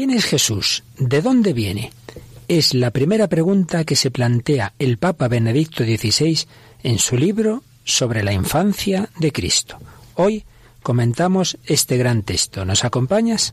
¿Quién es Jesús? ¿De dónde viene? Es la primera pregunta que se plantea el Papa Benedicto XVI en su libro sobre la infancia de Cristo. Hoy comentamos este gran texto. ¿Nos acompañas?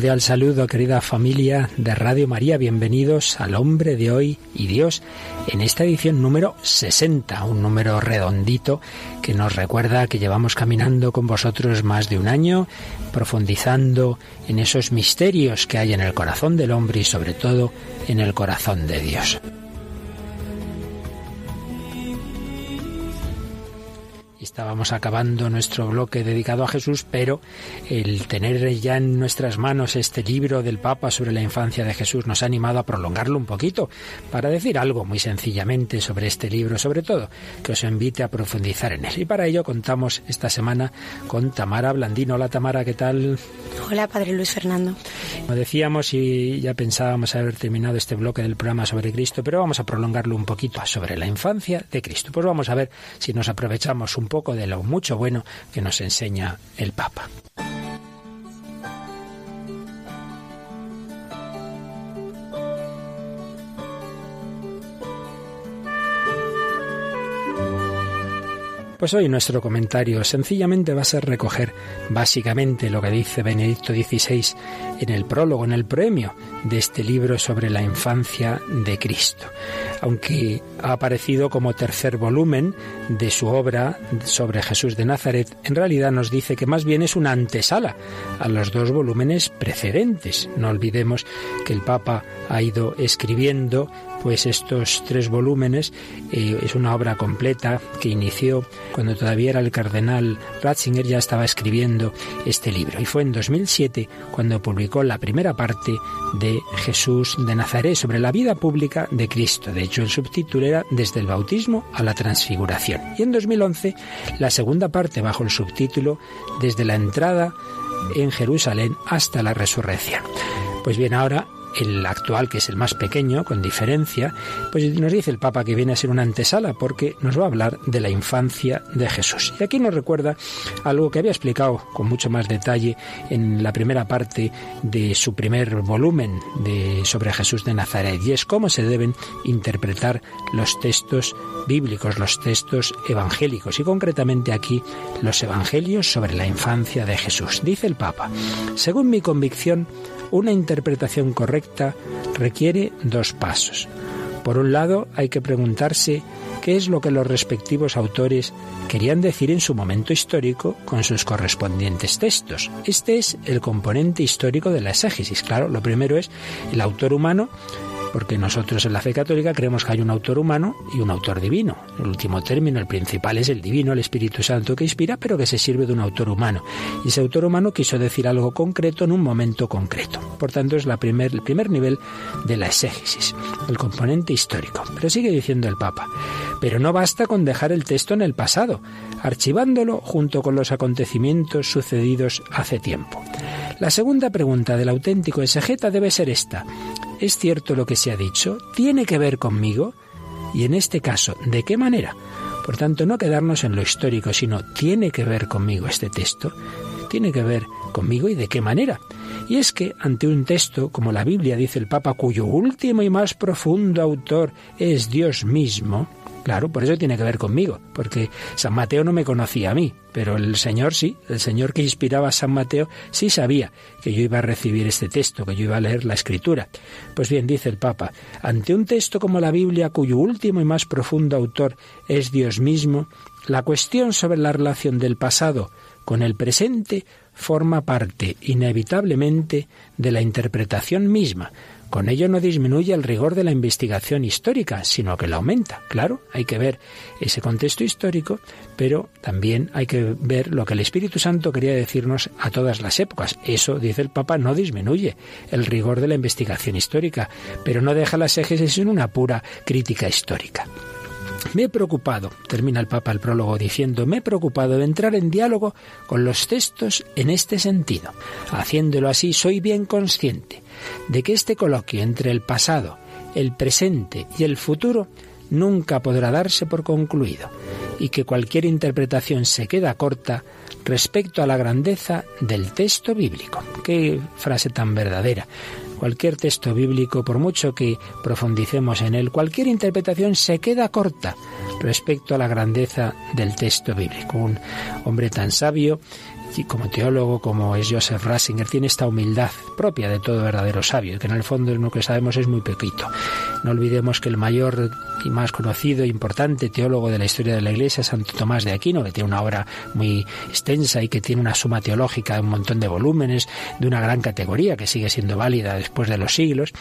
Cordial saludo, querida familia de Radio María. Bienvenidos al Hombre de Hoy y Dios en esta edición número 60, un número redondito que nos recuerda que llevamos caminando con vosotros más de un año, profundizando en esos misterios que hay en el corazón del hombre y sobre todo en el corazón de Dios. Estábamos acabando nuestro bloque dedicado a Jesús, pero el tener ya en nuestras manos este libro del Papa sobre la infancia de Jesús nos ha animado a prolongarlo un poquito para decir algo muy sencillamente sobre este libro, sobre todo que os invite a profundizar en él. Y para ello contamos esta semana con Tamara Blandino. Hola Tamara, ¿qué tal? Hola, Padre Luis Fernando. Como decíamos y ya pensábamos haber terminado este bloque del programa sobre Cristo, pero vamos a prolongarlo un poquito sobre la infancia de Cristo. Pues vamos a ver si nos aprovechamos un poco de lo mucho bueno que nos enseña el Papa. Pues hoy nuestro comentario sencillamente va a ser recoger básicamente lo que dice Benedicto XVI en el prólogo, en el premio de este libro sobre la infancia de Cristo. Aunque ha aparecido como tercer volumen de su obra sobre Jesús de Nazaret, en realidad nos dice que más bien es una antesala a los dos volúmenes precedentes. No olvidemos que el Papa ha ido escribiendo pues estos tres volúmenes. Eh, es una obra completa que inició cuando todavía era el cardenal Ratzinger, ya estaba escribiendo este libro. Y fue en 2007 cuando publicó la primera parte de Jesús de Nazaret sobre la vida pública de Cristo. De hecho, el subtítulo era Desde el bautismo a la transfiguración. Y en 2011 la segunda parte bajo el subtítulo Desde la entrada en Jerusalén hasta la resurrección. Pues bien, ahora el actual, que es el más pequeño, con diferencia, pues nos dice el Papa que viene a ser una antesala porque nos va a hablar de la infancia de Jesús. Y aquí nos recuerda algo que había explicado con mucho más detalle en la primera parte de su primer volumen de, sobre Jesús de Nazaret, y es cómo se deben interpretar los textos bíblicos, los textos evangélicos, y concretamente aquí los evangelios sobre la infancia de Jesús. Dice el Papa, según mi convicción, una interpretación correcta requiere dos pasos. Por un lado, hay que preguntarse qué es lo que los respectivos autores querían decir en su momento histórico con sus correspondientes textos. Este es el componente histórico de la exégesis. Claro, lo primero es el autor humano porque nosotros en la fe católica creemos que hay un autor humano y un autor divino. El último término, el principal, es el divino, el Espíritu Santo que inspira, pero que se sirve de un autor humano. Y ese autor humano quiso decir algo concreto en un momento concreto. Por tanto, es el primer nivel de la exégesis, el componente histórico. Pero sigue diciendo el Papa, pero no basta con dejar el texto en el pasado, archivándolo junto con los acontecimientos sucedidos hace tiempo. La segunda pregunta del auténtico exegeta debe ser esta. ¿Es cierto lo que se ha dicho? ¿Tiene que ver conmigo? Y en este caso, ¿de qué manera? Por tanto, no quedarnos en lo histórico, sino ¿tiene que ver conmigo este texto? ¿Tiene que ver conmigo y de qué manera. Y es que ante un texto, como la Biblia dice el Papa, cuyo último y más profundo autor es Dios mismo, Claro, por eso tiene que ver conmigo, porque San Mateo no me conocía a mí, pero el Señor sí, el Señor que inspiraba a San Mateo sí sabía que yo iba a recibir este texto, que yo iba a leer la Escritura. Pues bien, dice el Papa, ante un texto como la Biblia, cuyo último y más profundo autor es Dios mismo, la cuestión sobre la relación del pasado con el presente forma parte inevitablemente de la interpretación misma. Con ello no disminuye el rigor de la investigación histórica, sino que la aumenta. Claro, hay que ver ese contexto histórico, pero también hay que ver lo que el Espíritu Santo quería decirnos a todas las épocas. Eso, dice el Papa, no disminuye el rigor de la investigación histórica, pero no deja las ejes en una pura crítica histórica. Me he preocupado, termina el Papa el prólogo diciendo, me he preocupado de entrar en diálogo con los textos en este sentido. Haciéndolo así, soy bien consciente de que este coloquio entre el pasado, el presente y el futuro nunca podrá darse por concluido y que cualquier interpretación se queda corta respecto a la grandeza del texto bíblico. Qué frase tan verdadera. Cualquier texto bíblico, por mucho que profundicemos en él, cualquier interpretación se queda corta respecto a la grandeza del texto bíblico. Un hombre tan sabio y como teólogo como es Joseph Ratzinger, tiene esta humildad propia de todo verdadero sabio, que en el fondo lo que sabemos es muy poquito. No olvidemos que el mayor y más conocido e importante teólogo de la historia de la Iglesia es Santo Tomás de Aquino, que tiene una obra muy extensa y que tiene una suma teológica de un montón de volúmenes, de una gran categoría que sigue siendo válida después de los siglos,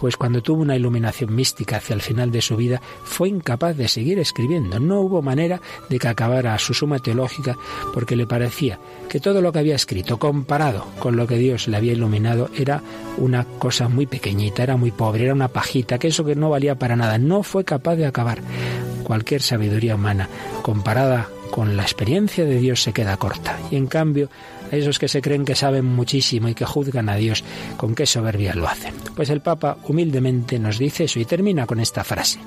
pues cuando tuvo una iluminación mística hacia el final de su vida, fue incapaz de seguir escribiendo. No hubo manera de que acabara su suma teológica porque le parecía que todo lo que había escrito comparado con lo que Dios le había iluminado era una cosa muy pequeñita, era muy pobre, era una pajita, que eso que no valía para nada, no fue capaz de acabar. Cualquier sabiduría humana comparada con la experiencia de Dios se queda corta. Y en cambio, a esos que se creen que saben muchísimo y que juzgan a Dios, con qué soberbia lo hacen. Pues el Papa humildemente nos dice eso y termina con esta frase.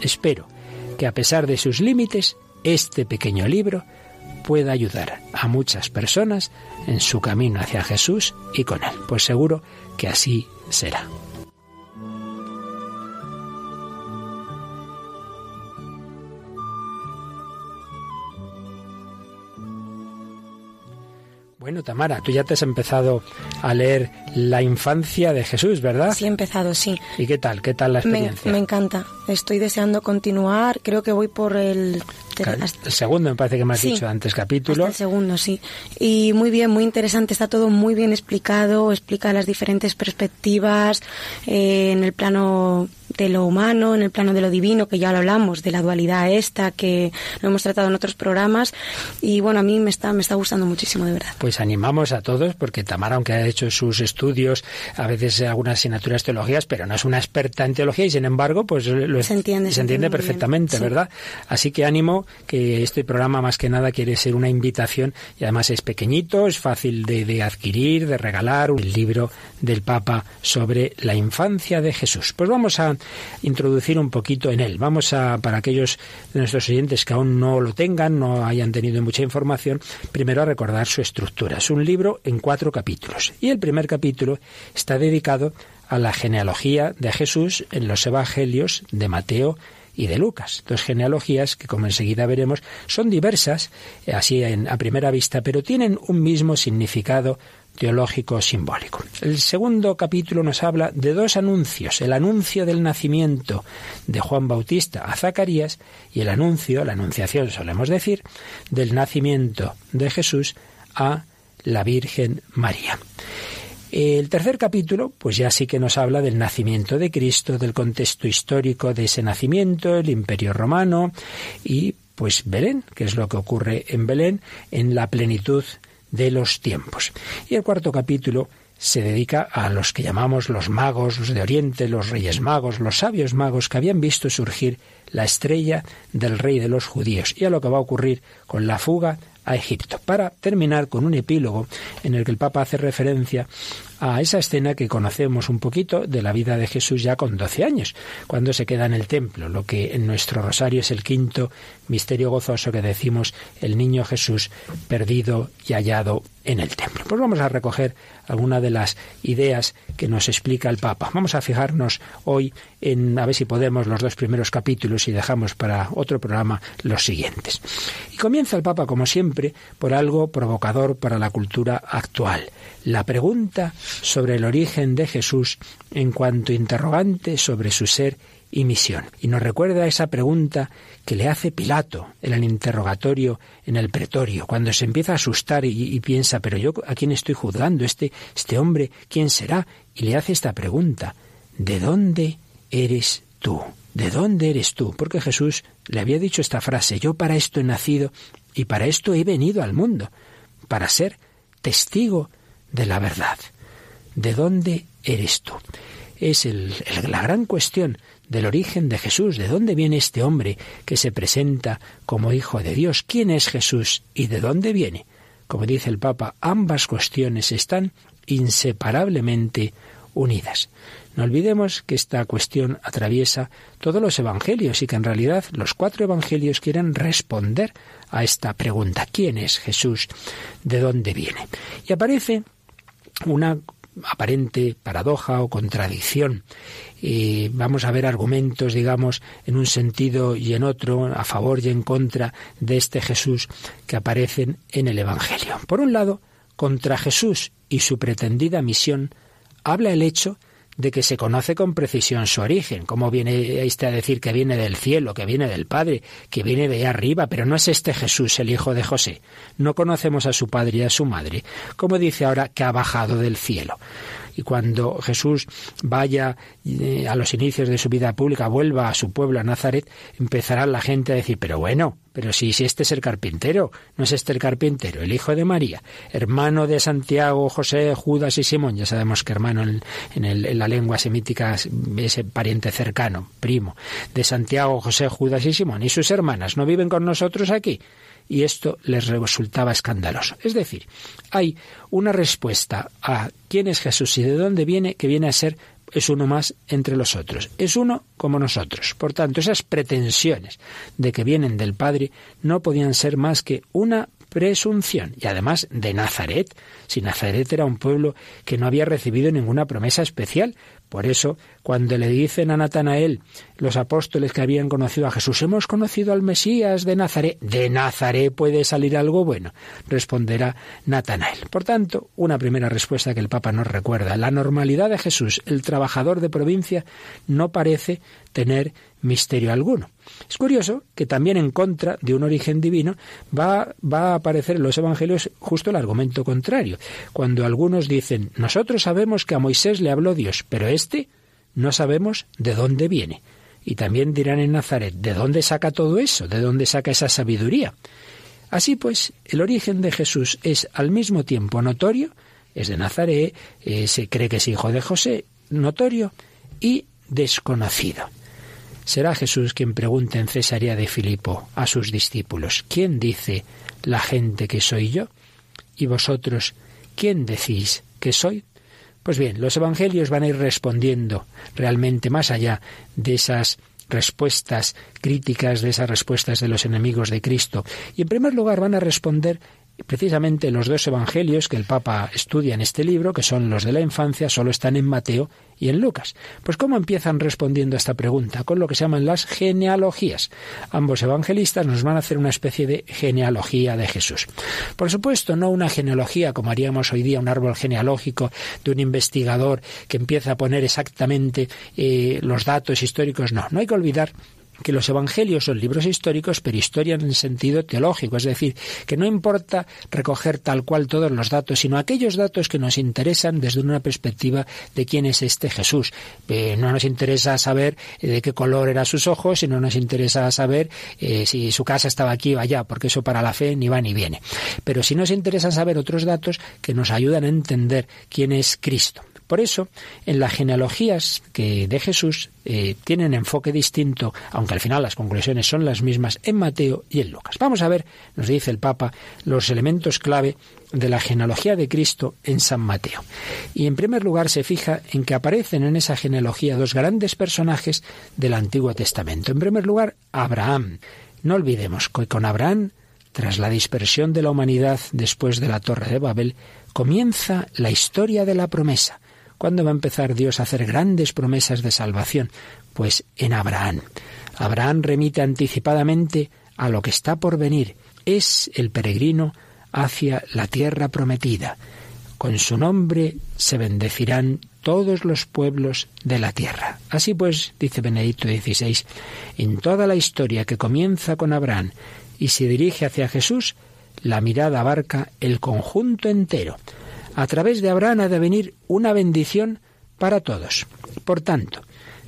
Espero que a pesar de sus límites, este pequeño libro pueda ayudar a muchas personas en su camino hacia Jesús y con Él. Pues seguro que así será. Bueno, Tamara, tú ya te has empezado a leer La infancia de Jesús, ¿verdad? Sí, he empezado, sí. ¿Y qué tal? ¿Qué tal la experiencia? Me, encanta. Estoy deseando continuar. Creo que voy por el... El segundo, me parece que me has dicho antes, capítulo. el segundo, sí. Y muy bien, muy interesante. Está todo muy bien explicado. Explica las diferentes perspectivas eh, en el plano de lo humano, en el plano de lo divino, que ya lo hablamos, de la dualidad esta, que lo hemos tratado en otros programas. Y bueno, a mí me está, me está gustando muchísimo, de verdad. Pues animamos a todos, porque Tamara, aunque ha hecho sus estudios, a veces algunas asignaturas teologías, pero no es una experta en teología y sin embargo, pues lo se entiende, se entiende perfectamente, ¿verdad? Así que ánimo, que este programa más que nada quiere ser una invitación y además es pequeñito, es fácil de, de adquirir, de regalar, un libro del Papa sobre la infancia de Jesús. Pues vamos a introducir un poquito en él. Vamos a, para aquellos de nuestros oyentes que aún no lo tengan, no hayan tenido mucha información, primero a recordar su estructura. Es un libro en cuatro capítulos. Y el primer capítulo está dedicado a la genealogía de Jesús en los evangelios de Mateo y de Lucas. Dos genealogías que, como enseguida veremos, son diversas, eh, así a primera vista, pero tienen un mismo significado teológico simbólico. El segundo capítulo nos habla de dos anuncios, el anuncio del nacimiento de Juan Bautista a Zacarías y el anuncio, la anunciación solemos decir, del nacimiento de Jesús a la Virgen María. El tercer capítulo, pues ya sí que nos habla del nacimiento de Cristo, del contexto histórico de ese nacimiento, el Imperio Romano y pues Belén, que es lo que ocurre en Belén, en la plenitud de los tiempos. Y el cuarto capítulo se dedica a los que llamamos los magos, los de Oriente, los reyes magos, los sabios magos que habían visto surgir la estrella del rey de los judíos y a lo que va a ocurrir con la fuga a Egipto. Para terminar con un epílogo en el que el Papa hace referencia a esa escena que conocemos un poquito de la vida de Jesús ya con 12 años, cuando se queda en el templo, lo que en nuestro rosario es el quinto misterio gozoso que decimos el niño Jesús perdido y hallado en el templo. Pues vamos a recoger alguna de las ideas que nos explica el Papa. Vamos a fijarnos hoy en a ver si podemos los dos primeros capítulos y dejamos para otro programa los siguientes. Y comienza el Papa, como siempre, por algo provocador para la cultura actual. La pregunta sobre el origen de Jesús en cuanto interrogante sobre su ser y misión. Y nos recuerda esa pregunta que le hace Pilato en el interrogatorio en el pretorio, cuando se empieza a asustar y, piensa, pero yo a quién estoy juzgando, este, este hombre, ¿quién será? Y le hace esta pregunta, ¿de dónde eres tú? ¿De dónde eres tú? Porque Jesús le había dicho esta frase, yo para esto he nacido y para esto he venido al mundo, para ser testigo de la verdad. ¿De dónde eres tú? Es la gran cuestión del origen de Jesús, de dónde viene este hombre que se presenta como Hijo de Dios, quién es Jesús y de dónde viene. Como dice el Papa, ambas cuestiones están inseparablemente unidas. No olvidemos que esta cuestión atraviesa todos los evangelios y que en realidad los cuatro evangelios quieren responder a esta pregunta, ¿quién es Jesús? ¿De dónde viene? Y aparece una aparente paradoja o contradicción. Vamos a ver argumentos, digamos, en un sentido y en otro, a favor y en contra de este Jesús que aparecen en el Evangelio. Por un lado, contra Jesús y su pretendida misión, habla el hecho de que se conoce con precisión su origen. ¿Cómo viene este a decir que viene del cielo, que viene del Padre, que viene de ahí arriba? Pero no es este Jesús, el hijo de José. No conocemos a su padre y a su madre. ¿Cómo dice ahora que ha bajado del cielo? Y cuando Jesús vaya eh, a los inicios de su vida pública, vuelva a su pueblo, a Nazaret, empezará la gente a decir, pero bueno, pero si, si este es el carpintero, no es este el carpintero, el hijo de María, hermano de Santiago, José, Judas y Simón, ya sabemos que hermano en, en la lengua semítica es pariente cercano, primo, de Santiago, José, Judas y Simón, y sus hermanas no viven con nosotros aquí y esto les resultaba escandaloso. Es decir, hay una respuesta a quién es Jesús y de dónde viene que viene a ser es uno más entre los otros, es uno como nosotros. Por tanto, esas pretensiones de que vienen del Padre no podían ser más que una presunción. Y además de Nazaret, si Nazaret era un pueblo que no había recibido ninguna promesa especial, por eso, cuando le dicen a Natanael, los apóstoles que habían conocido a Jesús, hemos conocido al Mesías de Nazaret, de Nazaret puede salir algo bueno, responderá Natanael. Por tanto, una primera respuesta que el Papa nos recuerda, la normalidad de Jesús, el trabajador de provincia, no parece tener misterio alguno. Es curioso que también en contra de un origen divino va, va, a aparecer en los evangelios justo el argumento contrario. Cuando algunos dicen, nosotros sabemos que a Moisés le habló Dios, pero este no sabemos de dónde viene. Y también dirán en Nazaret, ¿de dónde saca todo eso? ¿De dónde saca esa sabiduría? Así pues, el origen de Jesús es al mismo tiempo notorio, es de Nazaret, eh, se cree que es hijo de José, notorio y desconocido. Será Jesús quien pregunte en Cesarea de Filipo a sus discípulos, ¿quién dice la gente que soy yo? ¿Y vosotros quién decís que soy? Pues bien, los evangelios van a ir respondiendo realmente más allá de esas respuestas críticas, de esas respuestas de los enemigos de Cristo. Y en primer lugar van a responder precisamente los dos evangelios que el Papa estudia en este libro, que son los de la infancia, solo están en Mateo y en Lucas. Pues ¿cómo empiezan respondiendo a esta pregunta? Con lo que se llaman las genealogías. Ambos evangelistas nos van a hacer una especie de genealogía de Jesús. Por supuesto, no una genealogía como haríamos hoy día un árbol genealógico de un investigador que empieza a poner exactamente eh, los datos históricos. No, no hay que olvidar que los evangelios son libros históricos, pero historia en sentido teológico, es decir, que no importa recoger tal cual todos los datos, sino aquellos datos que nos interesan desde una perspectiva de quién es este Jesús. Eh, no nos interesa saber eh, de qué color eran sus ojos, sino nos interesa saber eh, si su casa estaba aquí o allá, porque eso para la fe ni va ni viene. Pero sí nos interesa saber otros datos que nos ayudan a entender quién es Cristo. Por eso, en las genealogías que de Jesús eh, tienen enfoque distinto, aunque al final las conclusiones son las mismas en Mateo y en Lucas. Vamos a ver, nos dice el Papa, los elementos clave de la genealogía de Cristo en San Mateo. Y en primer lugar se fija en que aparecen en esa genealogía dos grandes personajes del Antiguo Testamento. En primer lugar, Abraham. No olvidemos que con Abraham, tras la dispersión de la humanidad después de la Torre de Babel, comienza la historia de la promesa. ¿Cuándo va a empezar Dios a hacer grandes promesas de salvación? Pues en Abraham. Abraham remite anticipadamente a lo que está por venir. Es el peregrino hacia la tierra prometida. Con su nombre se bendecirán todos los pueblos de la tierra. Así pues, dice Benedicto XVI, en toda la historia que comienza con Abraham y se dirige hacia Jesús, la mirada abarca el conjunto entero. A través de Abraham ha de venir una bendición para todos. Por tanto,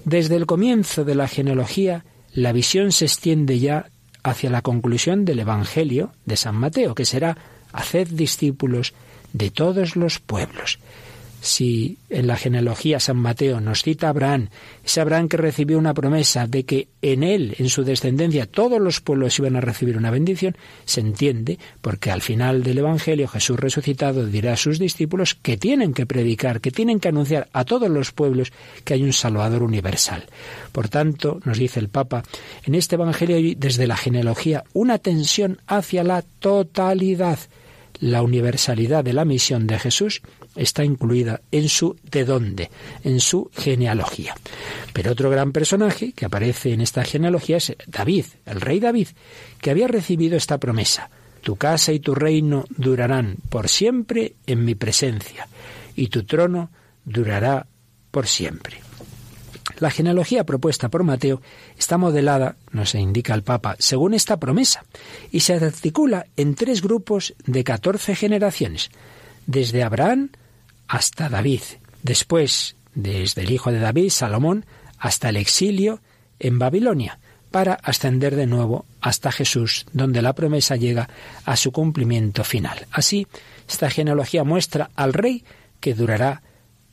desde el comienzo de la genealogía, la visión se extiende ya hacia la conclusión del Evangelio de San Mateo, que será Haced discípulos de todos los pueblos si en la genealogía San Mateo nos cita a Abraham, ese Abraham que recibió una promesa de que en él, en su descendencia, todos los pueblos iban a recibir una bendición, se entiende porque al final del Evangelio Jesús resucitado dirá a sus discípulos que tienen que predicar, que tienen que anunciar a todos los pueblos que hay un Salvador universal. Por tanto, nos dice el Papa, en este Evangelio hay desde la genealogía una tensión hacia la totalidad, la universalidad de la misión de Jesús está incluida en su de dónde, en su genealogía. Pero otro gran personaje que aparece en esta genealogía es David, el rey David, que había recibido esta promesa. Tu casa y tu reino durarán por siempre en mi presencia, y tu trono durará por siempre. La genealogía propuesta por Mateo está modelada, nos indica el Papa, según esta promesa, y se articula en tres grupos de catorce generaciones, desde Abraham hasta David, después desde el hijo de David, Salomón, hasta el exilio en Babilonia, para ascender de nuevo hasta Jesús, donde la promesa llega a su cumplimiento final. Así, esta genealogía muestra al rey que durará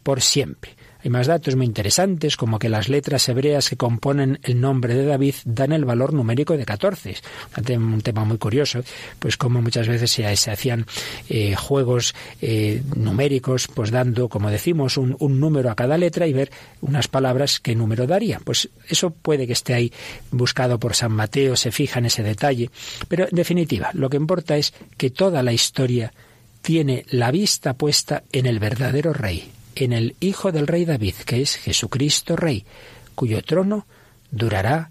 por siempre. Hay más datos muy interesantes, como que las letras hebreas que componen el nombre de David dan el valor numérico de 14. Un tema muy curioso, pues como muchas veces se, hacían eh, juegos eh, numéricos, pues dando, como decimos, un, un número a cada letra y ver unas palabras qué número daría. Pues eso puede que esté ahí buscado por San Mateo, se fija en ese detalle. Pero en definitiva, lo que importa es que toda la historia tiene la vista puesta en el verdadero rey, en el Hijo del Rey David, que es Jesucristo Rey, cuyo trono durará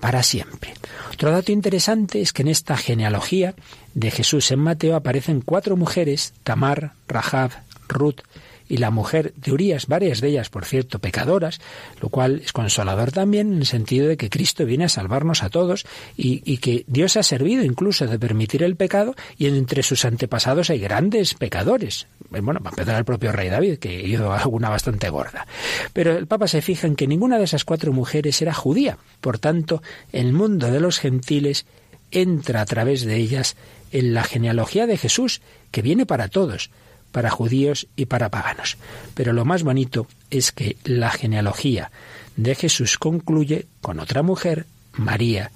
para siempre. Otro dato interesante es que en esta genealogía de Jesús en Mateo aparecen cuatro mujeres, Tamar, Rahab, Ruth y la mujer de Urías, varias de ellas, por cierto, pecadoras, lo cual es consolador también en el sentido de que Cristo viene a salvarnos a todos y, que Dios ha servido incluso de permitir el pecado y entre sus antepasados hay grandes pecadores. Bueno, para empezar el propio rey David, que hizo alguna bastante gorda. Pero el Papa se fija en que ninguna de esas cuatro mujeres era judía. Por tanto, el mundo de los gentiles entra a través de ellas en la genealogía de Jesús, que viene para todos para judíos y para paganos. Pero lo más bonito es que la genealogía de Jesús concluye con otra mujer, María,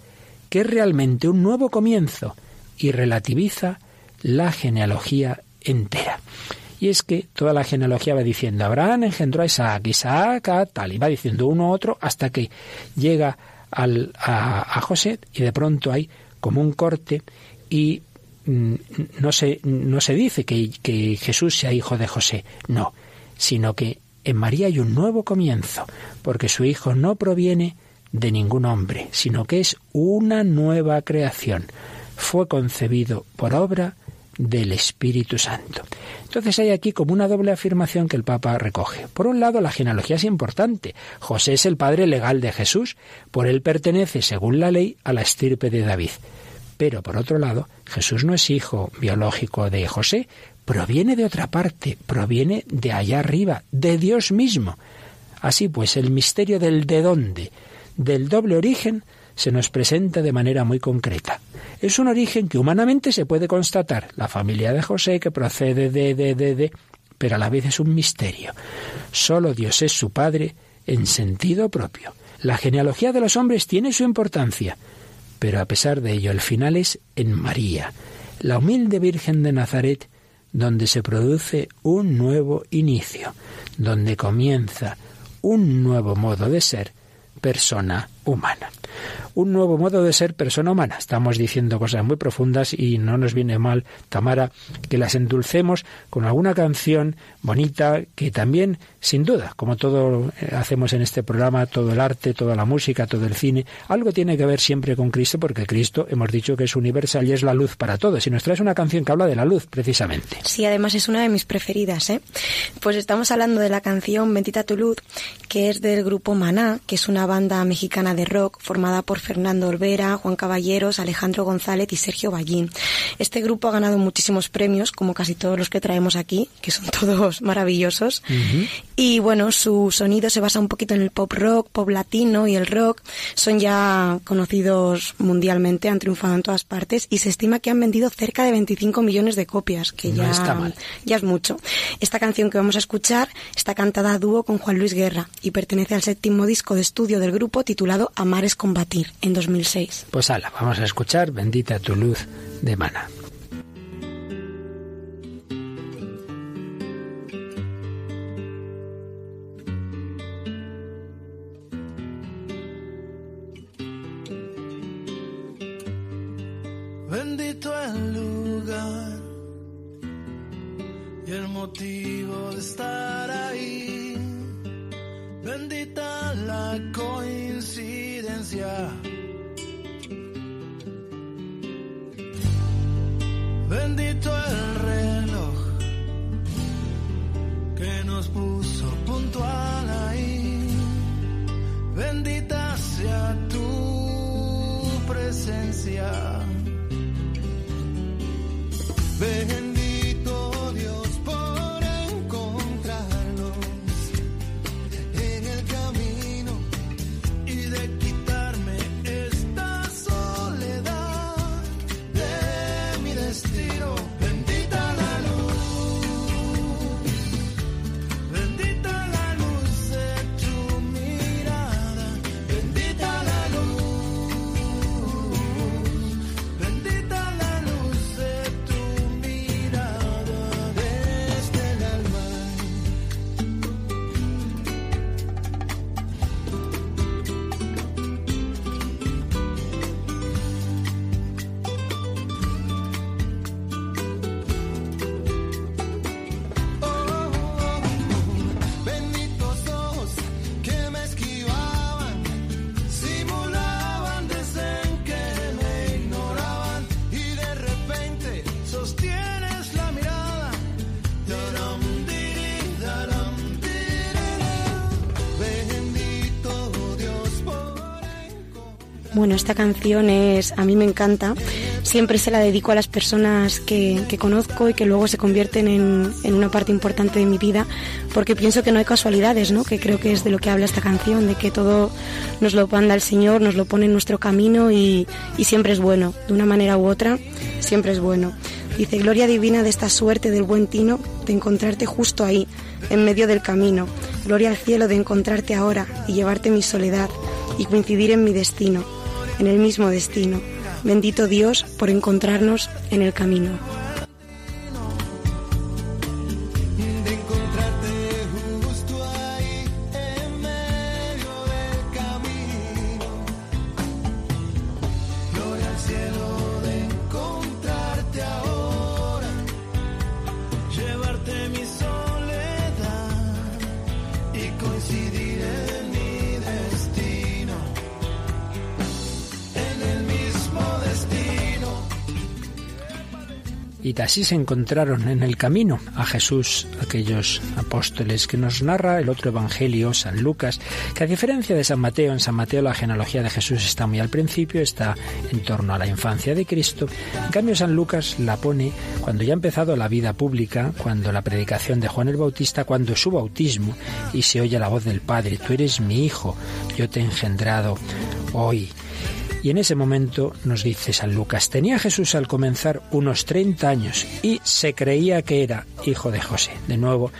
que es realmente un nuevo comienzo y relativiza la genealogía entera. Y es que toda la genealogía va diciendo, Abraham engendró a Isaac, Isaac a tal, y va diciendo uno a otro hasta que llega al, a, a José y de pronto hay como un corte y no se, no se dice que, que Jesús sea hijo de José, no, sino que en María hay un nuevo comienzo, porque su hijo no proviene de ningún hombre, sino que es una nueva creación. Fue concebido por obra del Espíritu Santo. Entonces hay aquí como una doble afirmación que el Papa recoge. Por un lado, la genealogía es importante. José es el padre legal de Jesús, por él pertenece, según la ley, a la estirpe de David. Pero por otro lado, Jesús no es hijo biológico de José, proviene de otra parte, proviene de allá arriba, de Dios mismo. Así pues, el misterio del de dónde, del doble origen, se nos presenta de manera muy concreta. Es un origen que humanamente se puede constatar, la familia de José que procede de, de, de, de, pero a la vez es un misterio. Solo Dios es su Padre en sentido propio. La genealogía de los hombres tiene su importancia, pero a pesar de ello el final es en María, la humilde Virgen de Nazaret, donde se produce un nuevo inicio, donde comienza un nuevo modo de ser persona humana un nuevo modo de ser persona humana. Estamos diciendo cosas muy profundas y no nos viene mal, Tamara, que las endulcemos con alguna canción bonita que también, sin duda, como todo hacemos en este programa, todo el arte, toda la música, todo el cine, algo tiene que ver siempre con Cristo porque Cristo hemos dicho que es universal y es la luz para todos. Y nos traes una canción que habla de la luz, precisamente. Sí, además es una de mis preferidas. ¿eh? Pues estamos hablando de la canción Bendita tu luz, que es del grupo Maná, que es una banda mexicana de rock formada por Fernando Olvera, Juan Caballeros, Alejandro González y Sergio Ballín. Este grupo ha ganado muchísimos premios, como casi todos los que traemos aquí, que son todos maravillosos. Y bueno, su sonido se basa un poquito en el pop rock, pop latino y el rock. Son ya conocidos mundialmente, han triunfado en todas partes y se estima que han vendido cerca de 25 millones de copias, que ya, ya es mucho. Esta canción que vamos a escuchar está cantada a dúo con Juan Luis Guerra y pertenece al séptimo disco de estudio del grupo titulado Amares Combatir en 2006. Pues ala, vamos a escuchar Bendita tu luz de Mana. Bendito el lugar y el motivo de estar ahí. Bendita la coincidencia. Bendito el reloj que nos puso puntual ahí. Bendita sea tu presencia. Bendito Bueno, esta canción es, a mí me encanta. Siempre se la dedico a las personas que, conozco y que luego se convierten en, en una parte importante de mi vida, porque pienso que no hay casualidades, ¿no? Que creo que es de lo que habla esta canción, de que todo nos lo manda el Señor, nos lo pone en nuestro camino y, y siempre es bueno, de una manera u otra, siempre es bueno. Dice, gloria divina de esta suerte del buen tino, de encontrarte justo ahí, en medio del camino. Gloria al cielo de encontrarte ahora y llevarte mi soledad y coincidir en mi destino, en el mismo destino. Bendito Dios por encontrarnos en el camino. Y así se encontraron en el camino a Jesús aquellos apóstoles que nos narra el otro evangelio, San Lucas, que a diferencia de San Mateo, en San Mateo la genealogía de Jesús está muy al principio, está en torno a la infancia de Cristo. En cambio, San Lucas la pone cuando ya ha empezado la vida pública, cuando la predicación de Juan el Bautista, cuando su bautismo y se oye la voz del Padre, tú eres mi hijo, yo te he engendrado hoy. Y en ese momento nos dice San Lucas, tenía Jesús al comenzar unos 30 años y se creía que era hijo de José. De nuevo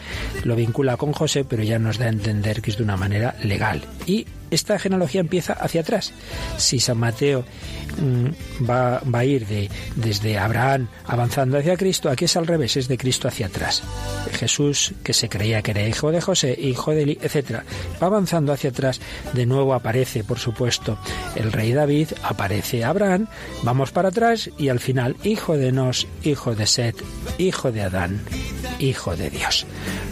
lo vincula con José, pero ya nos da a entender que es de una manera legal. Y esta genealogía empieza hacia atrás. Si San Mateo mm, va, a ir de, desde Abraham avanzando hacia Cristo, aquí es al revés, es de Cristo hacia atrás. Jesús, que se creía que era hijo de José, hijo de Eli, etc. Va avanzando hacia atrás, de nuevo aparece, por supuesto, el rey David, aparece Abraham, vamos para atrás y al final, hijo de Nos, hijo de Set, hijo de Adán, hijo de Dios.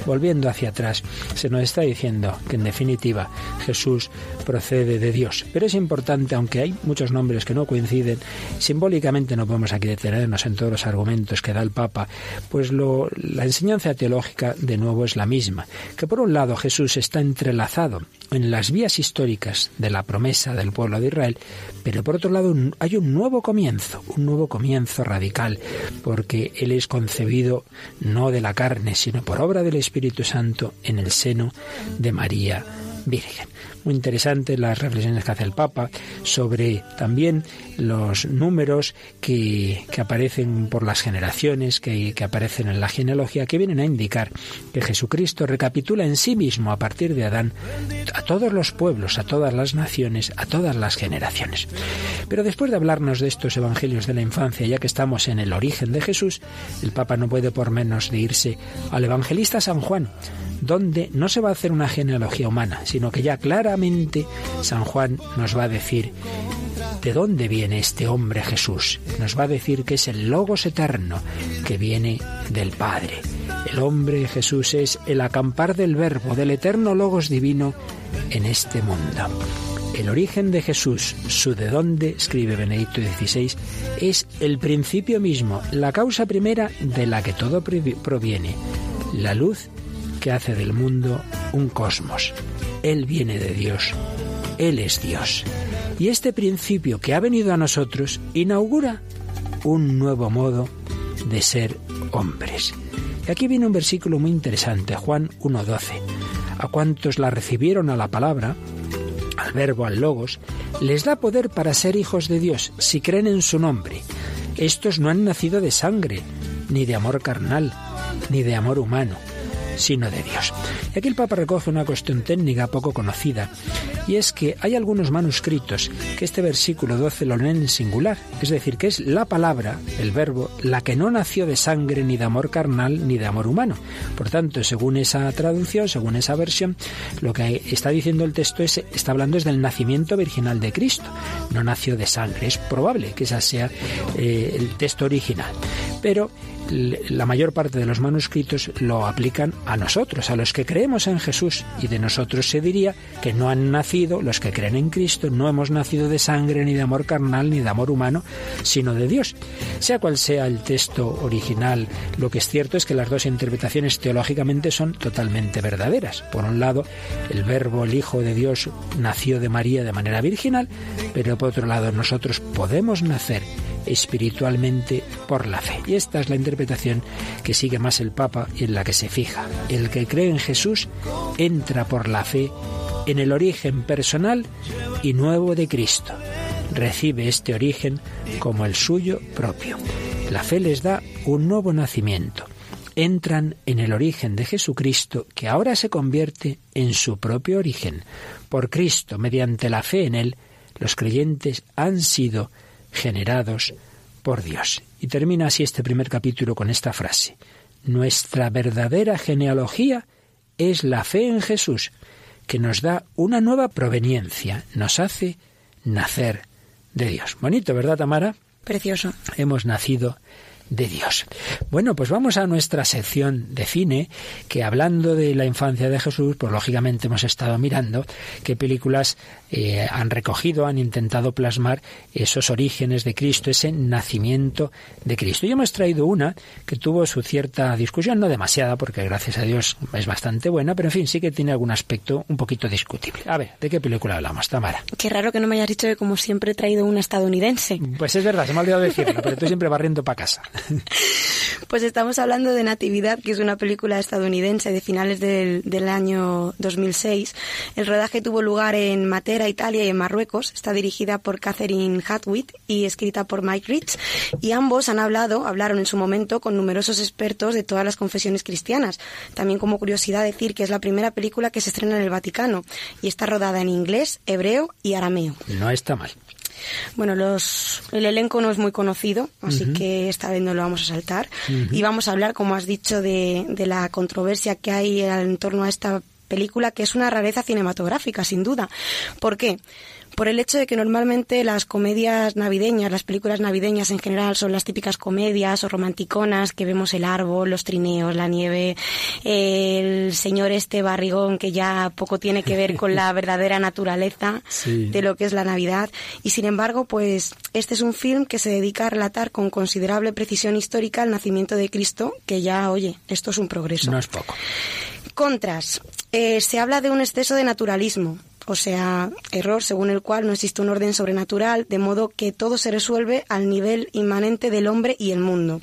Volviendo hacia atrás, se nos está diciendo que en definitiva Jesús procede de Dios. Pero es importante, aunque hay muchos nombres que no coinciden, simbólicamente no podemos aquí detenernos en todos los argumentos que da el Papa, pues la enseñanza teológica de nuevo es la misma, que por un lado Jesús está entrelazado en las vías históricas de la promesa del pueblo de Israel, pero por otro lado hay un nuevo comienzo, un nuevo comienzo radical, porque Él es concebido no de la carne, sino por obra del Espíritu Santo en el seno de María Muy interesante las reflexiones que hace el Papa sobre también los números que, aparecen por las generaciones, que, que aparecen en la genealogía, que vienen a indicar que Jesucristo recapitula en sí mismo a partir de Adán a todos los pueblos, a todas las naciones, a todas las generaciones. Pero después de hablarnos de estos evangelios de la infancia, ya que estamos en el origen de Jesús, el Papa no puede por menos de irse al evangelista San Juan, donde no se va a hacer una genealogía humana, sino que ya claramente San Juan nos va a decir de dónde viene este hombre Jesús. Nos va a decir que es el Logos eterno que viene del Padre. El hombre Jesús es el acampar del Verbo, del eterno Logos divino en este mundo. El origen de Jesús, su de dónde, escribe Benedicto XVI, es el principio mismo, la causa primera de la que todo proviene, la luz que hace del mundo un cosmos. Él viene de Dios, Él es Dios. Y este principio que ha venido a nosotros inaugura un nuevo modo de ser hombres. Y aquí viene un versículo muy interesante, Juan 1.12. A cuantos la recibieron a la palabra, al verbo, al logos, les da poder para ser hijos de Dios si creen en su nombre. Estos no han nacido de sangre, ni de amor carnal, ni de amor humano, sino de Dios. Y aquí el Papa recoge una cuestión técnica poco conocida, y es que hay algunos manuscritos que este versículo 12 lo leen en singular, es decir, que es la palabra, el verbo, la que no nació de sangre ni de amor carnal ni de amor humano. Por tanto, según esa traducción, según esa versión, lo que está diciendo el texto es, está hablando es del nacimiento virginal de Cristo, no nació de sangre. Es probable que ese sea eh, el texto original. Pero la mayor parte de los manuscritos lo aplican a nosotros, a los que creemos en Jesús, y de nosotros se diría que no han nacido, los que creen en Cristo, no hemos nacido de sangre, ni de amor carnal, ni de amor humano, sino de Dios. Sea cual sea el texto original, lo que es cierto es que las dos interpretaciones teológicamente son totalmente verdaderas. Por un lado, el verbo, el Hijo de Dios, nació de María de manera virginal, pero por otro lado, nosotros podemos nacer espiritualmente por la fe. Y esta es la interpretación que sigue más el Papa y en la que se fija. El que cree en Jesús entra por la fe en el origen personal y nuevo de Cristo. Recibe este origen como el suyo propio. La fe les da un nuevo nacimiento. Entran en el origen de Jesucristo que ahora se convierte en su propio origen. Por Cristo, mediante la fe en Él, los creyentes han sido generados por Dios. Y termina así este primer capítulo con esta frase. Nuestra verdadera genealogía es la fe en Jesús, que nos da una nueva proveniencia, nos hace nacer de Dios. Bonito, ¿verdad, Tamara? Precioso. Hemos nacido de Dios. Bueno, pues vamos a nuestra sección de cine, que hablando de la infancia de Jesús, pues lógicamente hemos estado mirando qué películas eh, han recogido, han intentado plasmar esos orígenes de Cristo, ese nacimiento de Cristo. Y hemos traído una que tuvo su cierta discusión, no demasiada, porque gracias a Dios es bastante buena, pero en fin, sí que tiene algún aspecto un poquito discutible. A ver, ¿de qué película hablamos, Tamara? Qué raro que no me hayas dicho que como siempre he traído una estadounidense. Pues es verdad, se me ha olvidado decirlo, pero tú siempre barriendo para casa. Pues estamos hablando de Natividad, que es una película estadounidense de finales del, del, año 2006. El rodaje tuvo lugar en Matera, Italia y en Marruecos. Está dirigida por Catherine Hatwit y escrita por Mike Ritz. Y ambos han hablado, hablaron en su momento con numerosos expertos de todas las confesiones cristianas. También como curiosidad decir que es la primera película que se estrena en el Vaticano y está rodada en inglés, hebreo y arameo. No está mal. Bueno, los, el elenco no es muy conocido, así que esta vez no lo vamos a saltar. Y vamos a hablar, como has dicho, de, de la controversia que hay en torno a esta película, que es una rareza cinematográfica, sin duda. ¿Por qué? Por el hecho de que normalmente las comedias navideñas, las películas navideñas en general son las típicas comedias o romanticonas que vemos el árbol, los trineos, la nieve, el señor este barrigón que ya poco tiene que ver con la verdadera naturaleza sí. de lo que es la Navidad. Y sin embargo, pues este es un film que se dedica a relatar con considerable precisión histórica el nacimiento de Cristo, que ya, oye, esto es un progreso. No es poco. Contras. Eh, se habla de un exceso de naturalismo, o sea, error según el cual no existe un orden sobrenatural, de modo que todo se resuelve al nivel inmanente del hombre y el mundo.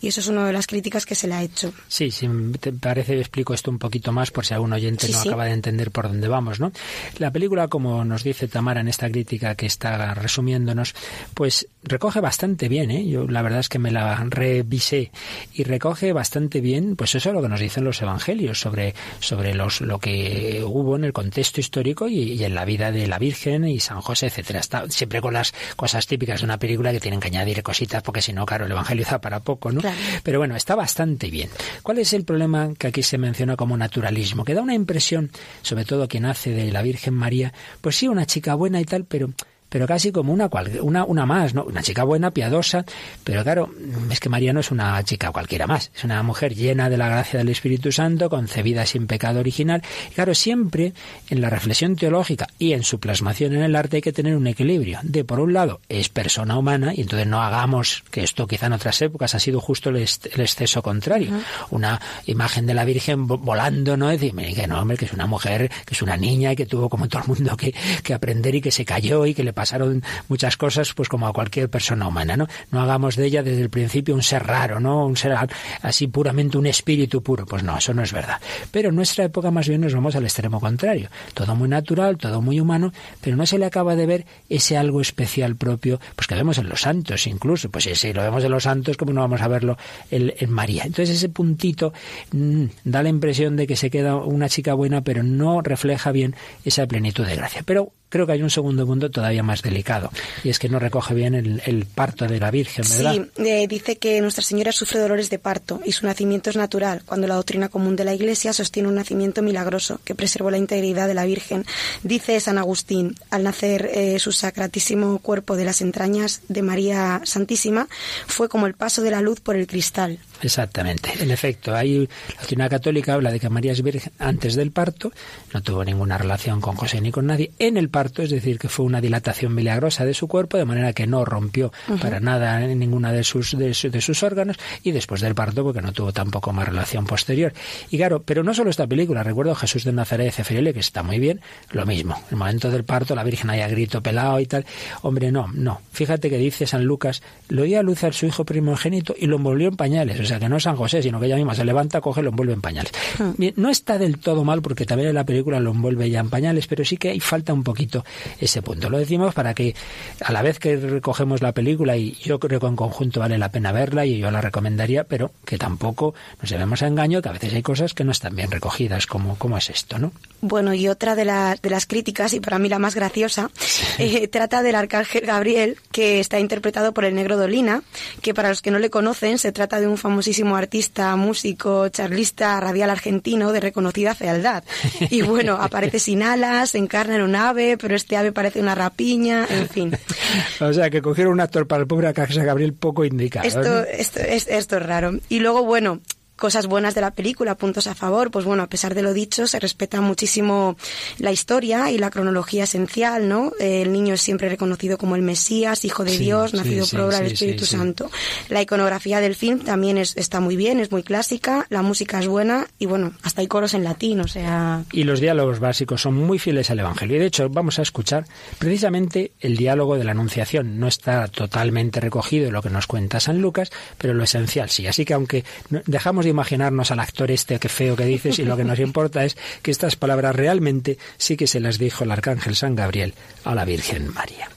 Y eso es una de las críticas que se le ha hecho. Sí, si te parece, explico esto un poquito más por si algún oyente sí, no sí. acaba de entender por dónde vamos, ¿no? La película, como nos dice Tamara en esta crítica que está resumiéndonos, pues recoge bastante bien, ¿eh? Yo la verdad es que me la revisé y recoge bastante bien, pues eso es lo que nos dicen los evangelios sobre, sobre los, lo que hubo en el contexto histórico y, y en la vida de la Virgen y San José, etcétera. Está siempre con las cosas típicas de una película que tienen que añadir cositas porque si no, claro, el evangelio da para poco, ¿no? Claro. Pero bueno, está bastante bien. ¿Cuál es el problema que aquí se menciona como naturalismo? Que da una impresión, sobre todo quien hace de la Virgen María, pues sí, una chica buena y tal, pero pero casi como una, una, una más, ¿no? Una chica buena, piadosa, pero claro, es que María no es una chica cualquiera más, es una mujer llena de la gracia del Espíritu Santo, concebida sin pecado original. Y claro, siempre en la reflexión teológica y en su plasmación en el arte hay que tener un equilibrio. De por un lado, es persona humana, y entonces no hagamos, que esto quizá en otras épocas ha sido justo el, el exceso contrario. Uh -huh. Una imagen de la Virgen volando, ¿no? Decir, que no, hombre, que es una mujer, que es una niña y que tuvo como todo el mundo que, que aprender y que se cayó y que le pasaron muchas cosas, pues como a cualquier persona humana, ¿no? No hagamos de ella desde el principio un ser raro, ¿no? Un ser así puramente un espíritu puro. Pues no, eso no es verdad. Pero en nuestra época más bien nos vamos al extremo contrario. Todo muy natural, todo muy humano, pero no se le acaba de ver ese algo especial propio, pues que vemos en los santos incluso. Pues si, lo vemos en los santos, ¿cómo no vamos a verlo en, María? Entonces ese puntito mmm, da la impresión de que se queda una chica buena, pero no refleja bien esa plenitud de gracia. Pero creo que hay un segundo punto todavía más delicado, y es que no recoge bien el, el parto de la Virgen, ¿verdad? Sí, eh, dice que Nuestra Señora sufre dolores de parto y su nacimiento es natural, cuando la doctrina común de la Iglesia sostiene un nacimiento milagroso que preservó la integridad de la Virgen. Dice San Agustín, al nacer eh, su sacratísimo cuerpo de las entrañas de María Santísima, fue como el paso de la luz por el cristal. Exactamente. En efecto, hay la doctrina católica habla de que María es virgen antes del parto, no tuvo ninguna relación con José ni con nadie. En el parto, es decir, que fue una dilatación milagrosa de su cuerpo, de manera que no rompió uh -huh. para nada en ninguna de sus, de, su, de, sus órganos, y después del parto, porque no tuvo tampoco más relación posterior. Y claro, pero no solo esta película, recuerdo Jesús de Nazaret de Cefirelli, que está muy bien, lo mismo. En el momento del parto, la Virgen haya grito pelado y tal. Hombre, no, no. Fíjate que dice San Lucas, lo dio a luz a su hijo primogénito y lo envolvió en pañales. O sea, que no es San José, sino que ella misma se levanta, coge, lo envuelve en pañales. Bien, no está del todo mal, porque también en la película lo envuelve ya en pañales, pero sí que hay falta un poquito ese punto. Lo decimos para que a la vez que recogemos la película, y yo creo que en conjunto vale la pena verla y yo la recomendaría, pero que tampoco nos llevemos a engaño, que a veces hay cosas que no están bien recogidas, como, como es esto, ¿no? Bueno, y otra de, la, de las críticas, y para mí la más graciosa, sí. eh, trata del arcángel Gabriel, que está interpretado por el negro Dolina, que para los que no le conocen, se trata de un famosísimo artista, músico, charlista radial argentino de reconocida fealdad. Y bueno, aparece sin alas, encarna en un ave, pero este ave parece una rapiña, en fin. o sea, que cogieron un actor para el pobre arcángel Gabriel poco indicado. Esto, ¿no? esto, es, esto es raro. Y luego, bueno, cosas buenas de la película, puntos a favor, pues bueno, a pesar de lo dicho, se respeta muchísimo la historia y la cronología esencial, ¿no? El niño es siempre reconocido como el Mesías, hijo de Dios, nacido por obra del Espíritu Santo. La iconografía del film también es, está muy bien, es muy clásica, la música es buena y bueno, hasta hay coros en latín, o sea... Y los diálogos básicos son muy fieles al Evangelio. Y de hecho, vamos a escuchar precisamente el diálogo de la Anunciación. No está totalmente recogido lo que nos cuenta San Lucas, pero lo esencial sí. Así que aunque dejamos de imaginarnos al actor este que feo que dices y lo que nos importa es que estas palabras realmente sí que se las dijo el arcángel San Gabriel a la Virgen María.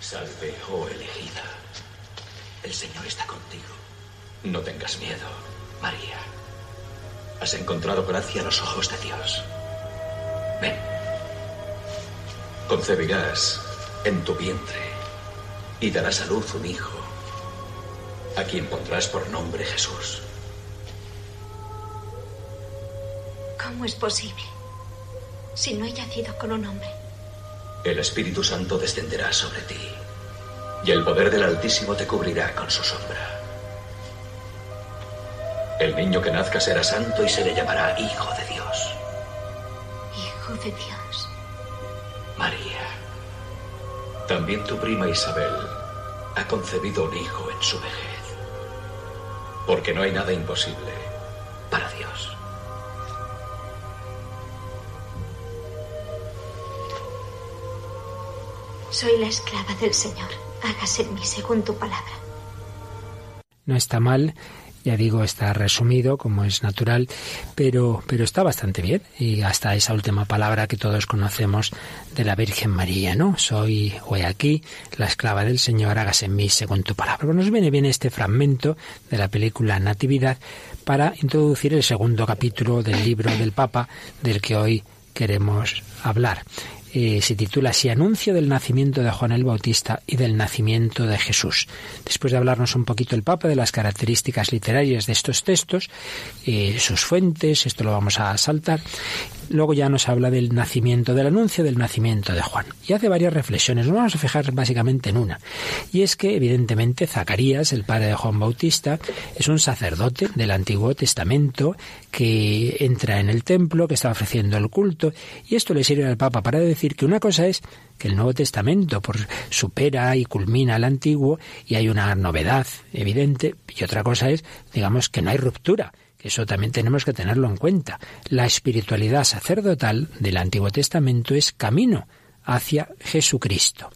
Salve, oh elegida. El Señor está contigo. No tengas miedo. Has encontrado gracia a los ojos de Dios. Ven. Concebirás en tu vientre y darás a luz un hijo, a quien pondrás por nombre Jesús. ¿Cómo es posible? Si no he yacido con un hombre. El Espíritu Santo descenderá sobre ti, y el poder del Altísimo te cubrirá con su sombra. El niño que nazca será santo y se le llamará Hijo de Dios. Hijo de Dios. María. También tu prima Isabel ha concebido un hijo en su vejez. Porque no hay nada imposible para Dios. Soy la esclava del Señor. Hágase en mí según tu palabra. No está mal ya digo, está resumido, como es natural, pero, pero está bastante bien. Y hasta esa última palabra que todos conocemos de la Virgen María, ¿no? Soy, hoy aquí, la esclava del Señor, hágase en mí según tu palabra. Pues nos viene bien este fragmento de la película Natividad para introducir el segundo capítulo del libro del Papa del que hoy queremos hablar. Se titula así Anuncio del nacimiento de Juan el Bautista y del nacimiento de Jesús. Después de hablarnos un poquito el Papa de las características literarias de estos textos, eh, sus fuentes, esto lo vamos a saltar, luego ya nos habla del nacimiento, del anuncio del nacimiento de Juan. Y hace varias reflexiones, nos vamos a fijar básicamente en una. Y es que, evidentemente, Zacarías, el padre de Juan Bautista, es un sacerdote del Antiguo Testamento que entra en el templo, que está ofreciendo el culto, y esto le sirve al Papa para decir que una cosa es que el Nuevo Testamento por, supera y culmina el Antiguo y hay una novedad evidente, y otra cosa es, digamos, que no hay ruptura que eso también tenemos que tenerlo en cuenta. La espiritualidad sacerdotal del Antiguo Testamento es camino hacia Jesucristo.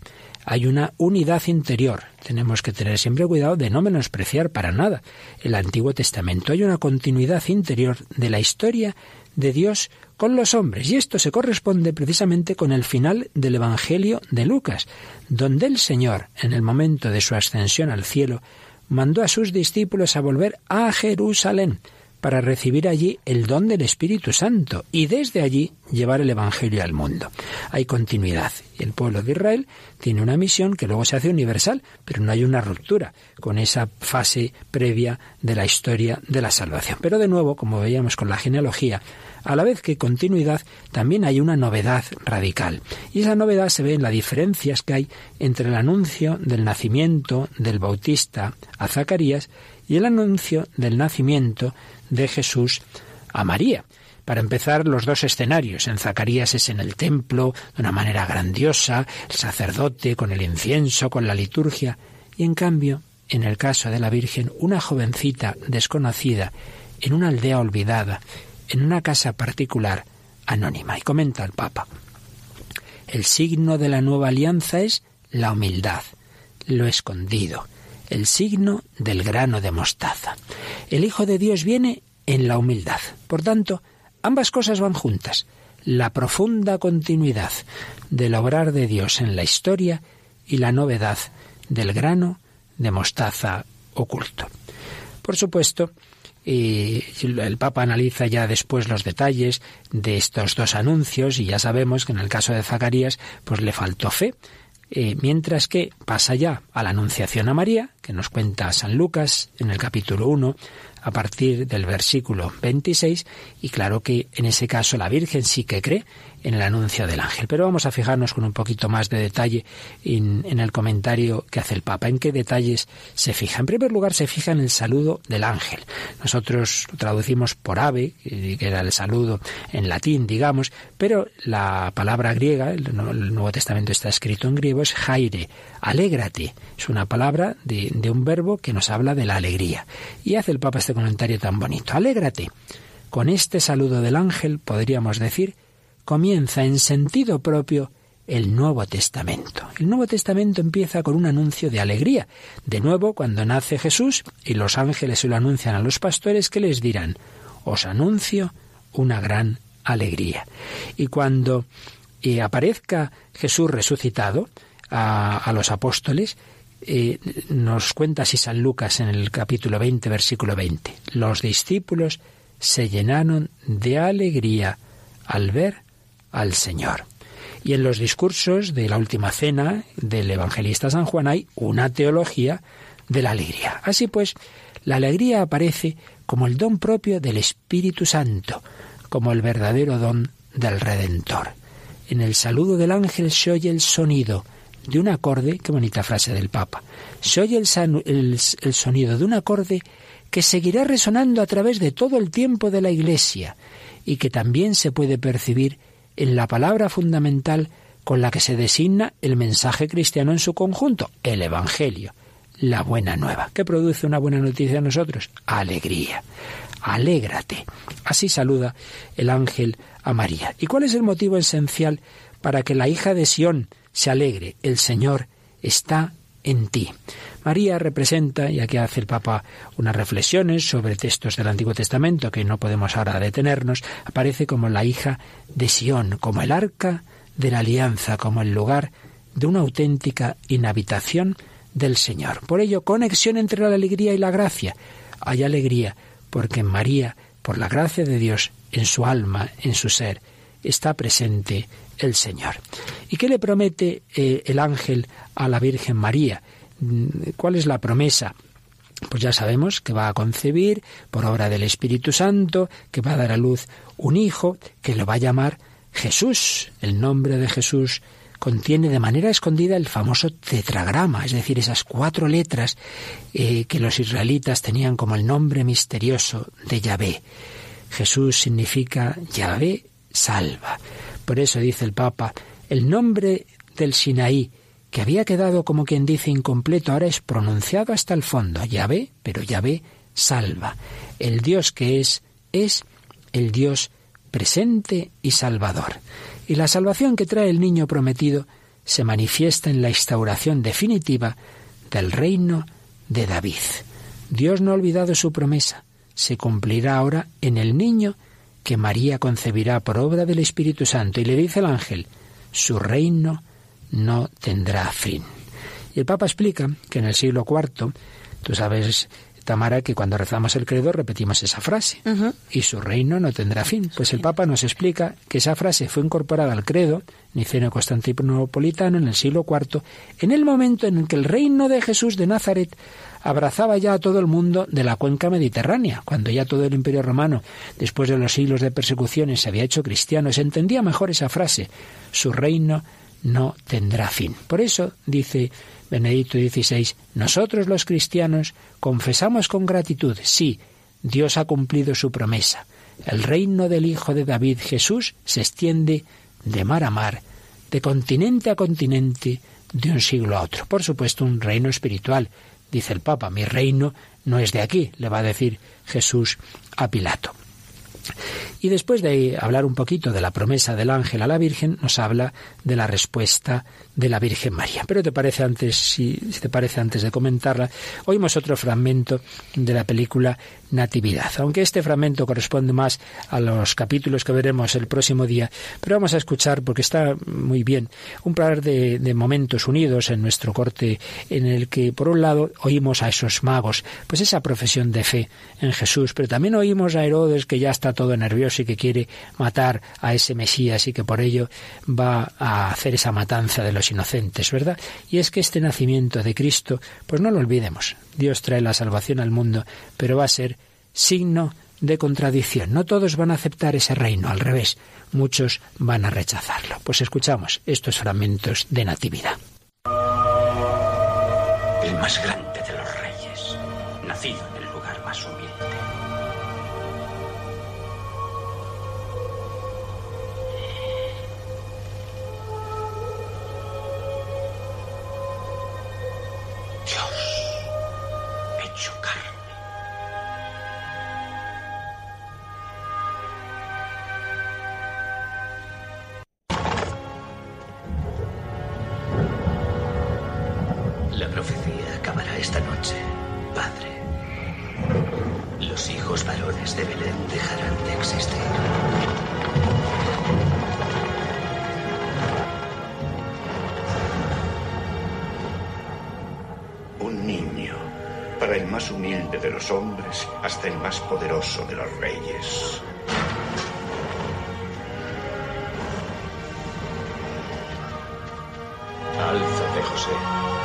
Hay una unidad interior. Tenemos que tener siempre cuidado de no menospreciar para nada el Antiguo Testamento. Hay una continuidad interior de la historia de Dios con los hombres. Y esto se corresponde precisamente con el final del Evangelio de Lucas, donde el Señor, en el momento de su ascensión al cielo, mandó a sus discípulos a volver a Jerusalén para recibir allí el don del Espíritu Santo y desde allí llevar el Evangelio al mundo. Hay continuidad. El pueblo de Israel tiene una misión que luego se hace universal, pero no hay una ruptura con esa fase previa de la historia de la salvación. Pero de nuevo, como veíamos con la genealogía, a la vez que continuidad, también hay una novedad radical. Y esa novedad se ve en las diferencias que hay entre el anuncio del nacimiento del Bautista a Zacarías y el anuncio del nacimiento de Jesús a María. Para empezar, los dos escenarios. En Zacarías es en el templo, de una manera grandiosa, el sacerdote con el incienso, con la liturgia. Y en cambio, en el caso de la Virgen, una jovencita desconocida, en una aldea olvidada, en una casa particular, anónima. Y comenta el Papa. El signo de la nueva alianza es la humildad, lo escondido, el signo del grano de mostaza. El Hijo de Dios viene en la humildad. Por tanto, ambas cosas van juntas. La profunda continuidad del obrar de Dios en la historia y la novedad del grano de mostaza oculto. Por supuesto, el Papa analiza ya después los detalles de estos dos anuncios y ya sabemos que en el caso de Zacarías pues le faltó fe, eh, mientras que pasa ya a la Anunciación a María, que nos cuenta San Lucas en el capítulo 1, a partir del versículo 26, y claro que en ese caso la Virgen sí que cree en el anuncio del ángel. Pero vamos a fijarnos con un poquito más de detalle en, el comentario que hace el Papa. ¿En qué detalles se fija? En primer lugar, se fija en el saludo del ángel. Nosotros lo traducimos por ave, que era el saludo en latín, digamos, pero la palabra griega, el Nuevo Testamento está escrito en griego, es jaire, alégrate. Es una palabra de, de un verbo que nos habla de la alegría. Y hace el Papa este comentario tan bonito. Alégrate. Con este saludo del ángel podríamos decir comienza en sentido propio el Nuevo Testamento. El Nuevo Testamento empieza con un anuncio de alegría. De nuevo, cuando nace Jesús y los ángeles se lo anuncian a los pastores, que les dirán? Os anuncio una gran alegría. Y cuando eh, aparezca Jesús resucitado a, los apóstoles, eh, nos cuenta así San Lucas en el capítulo 20, versículo 20. Los discípulos se llenaron de alegría al ver al Señor. Y en los discursos de la última cena del evangelista San Juan hay una teología de la alegría. Así pues, la alegría aparece como el don propio del Espíritu Santo, como el verdadero don del Redentor. En el saludo del ángel se oye el sonido de un acorde, qué bonita frase del Papa, se oye el, el, el sonido de un acorde que seguirá resonando a través de todo el tiempo de la Iglesia y que también se puede percibir en la palabra fundamental con la que se designa el mensaje cristiano en su conjunto, el Evangelio, la buena nueva. ¿Qué produce una buena noticia a nosotros? Alegría. Alégrate. Así saluda el ángel a María. ¿Y cuál es el motivo esencial para que la hija de Sión se alegre? El Señor está en ti. María representa, y aquí hace el Papa unas reflexiones sobre textos del Antiguo Testamento que no podemos ahora detenernos, aparece como la hija de Sión, como el arca de la alianza, como el lugar de una auténtica inhabitación del Señor. Por ello, conexión entre la alegría y la gracia. Hay alegría porque en María, por la gracia de Dios, en su alma, en su ser, está presente el Señor. ¿Y qué le promete eh, el ángel a la Virgen María? ¿Cuál es la promesa? Pues ya sabemos que va a concebir por obra del Espíritu Santo, que va a dar a luz un hijo, que lo va a llamar Jesús. El nombre de Jesús contiene de manera escondida el famoso tetragrama, es decir, esas cuatro letras eh, que los israelitas tenían como el nombre misterioso de Yahvé. Jesús significa Yahvé salva. Por eso dice el Papa, el nombre del Sinaí, que había quedado como quien dice incompleto, ahora es pronunciado hasta el fondo. Yahvé, pero Yahvé salva. El Dios que es, es el Dios presente y salvador. Y la salvación que trae el niño prometido se manifiesta en la instauración definitiva del reino de David. Dios no ha olvidado su promesa. Se cumplirá ahora en el niño que María concebirá por obra del Espíritu Santo. Y le dice el ángel, su reino no tendrá fin. Y el Papa explica que en el siglo IV, tú sabes, Tamara, que cuando rezamos el credo repetimos esa frase, uh -huh. y su reino no tendrá fin. Pues el Papa nos explica que esa frase fue incorporada al credo niceno constantinopolitano en el siglo IV, en el momento en el que el reino de Jesús de Nazaret abrazaba ya a todo el mundo de la cuenca mediterránea, cuando ya todo el imperio romano, después de los siglos de persecuciones, se había hecho cristiano, se entendía mejor esa frase, su reino no tendrá fin. Por eso, dice Benedicto XVI, nosotros los cristianos confesamos con gratitud, sí, Dios ha cumplido su promesa. El reino del Hijo de David Jesús se extiende de mar a mar, de continente a continente, de un siglo a otro. Por supuesto, un reino espiritual, dice el Papa, mi reino no es de aquí, le va a decir Jesús a Pilato. Y después de hablar un poquito de la promesa del ángel a la Virgen, nos habla de la respuesta de la Virgen María. Pero te parece antes, si, te parece antes de comentarla, oímos otro fragmento de la película Natividad. Aunque este fragmento corresponde más a los capítulos que veremos el próximo día, pero vamos a escuchar porque está muy bien un par de, de momentos unidos en nuestro corte en el que por un lado oímos a esos magos, pues esa profesión de fe en Jesús, pero también oímos a Herodes que ya está todo nervioso y que quiere matar a ese Mesías y que por ello va a hacer esa matanza de los inocentes, ¿verdad? Y es que este nacimiento de Cristo, pues no lo olvidemos. Dios trae la salvación al mundo, pero va a ser signo de contradicción. No todos van a aceptar ese reino, al revés, muchos van a rechazarlo. Pues escuchamos estos fragmentos de Natividad. El más grande varones de Belén dejarán de existir. Un niño, para el más humilde de los hombres hasta el más poderoso de los reyes. Álzate, José.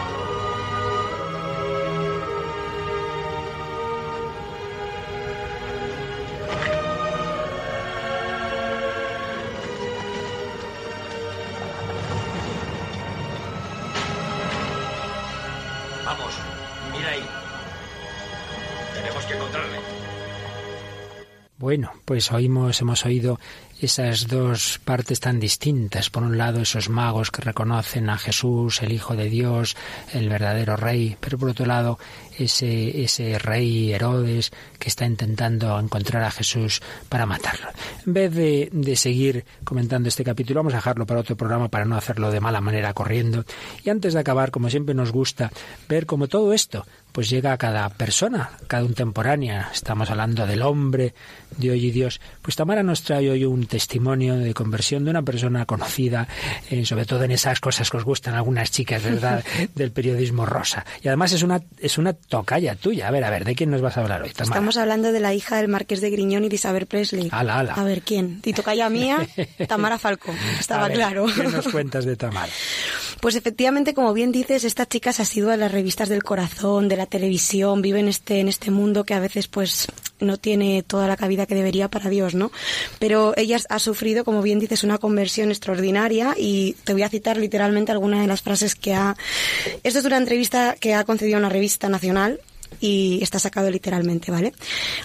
Pues oímos, hemos oído esas dos partes tan distintas. Por un lado, esos magos que reconocen a Jesús, el Hijo de Dios, el verdadero Rey, pero por otro lado, ese, ese rey Herodes que está intentando encontrar a Jesús para matarlo. En vez de, de seguir comentando este capítulo, vamos a dejarlo para otro programa para no hacerlo de mala manera corriendo. Y antes de acabar, como siempre nos gusta, ver cómo todo esto pues llega a cada persona, cada contemporánea. Estamos hablando del hombre de hoy y Dios. Pues Tamara nos trae hoy un testimonio de conversión de una persona conocida, eh, sobre todo en esas cosas que os gustan algunas chicas, ¿verdad?, del periodismo rosa. Y además es una, es una tocaya tuya. A ver, a ver, ¿de quién nos vas a hablar hoy, Tamara? Estamos hablando de la hija del marqués de Griñón y de Isabel Presley. Ala, ala. A ver, ¿quién? ¿Y tocaya mía? Tamara Falcó. Estaba A ver, claro. ¿Qué nos cuentas de Tamara? Pues efectivamente, como bien dices, estas chicas ha sido a las revistas del corazón, de la televisión, viven este, en este mundo que a veces pues no tiene toda la cabida que debería para Dios, ¿no? Pero ella ha sufrido, como bien dices, una conversión extraordinaria y te voy a citar literalmente algunas de las frases que ha... Esto es una entrevista que ha concedido una revista nacional y está sacado literalmente, ¿vale?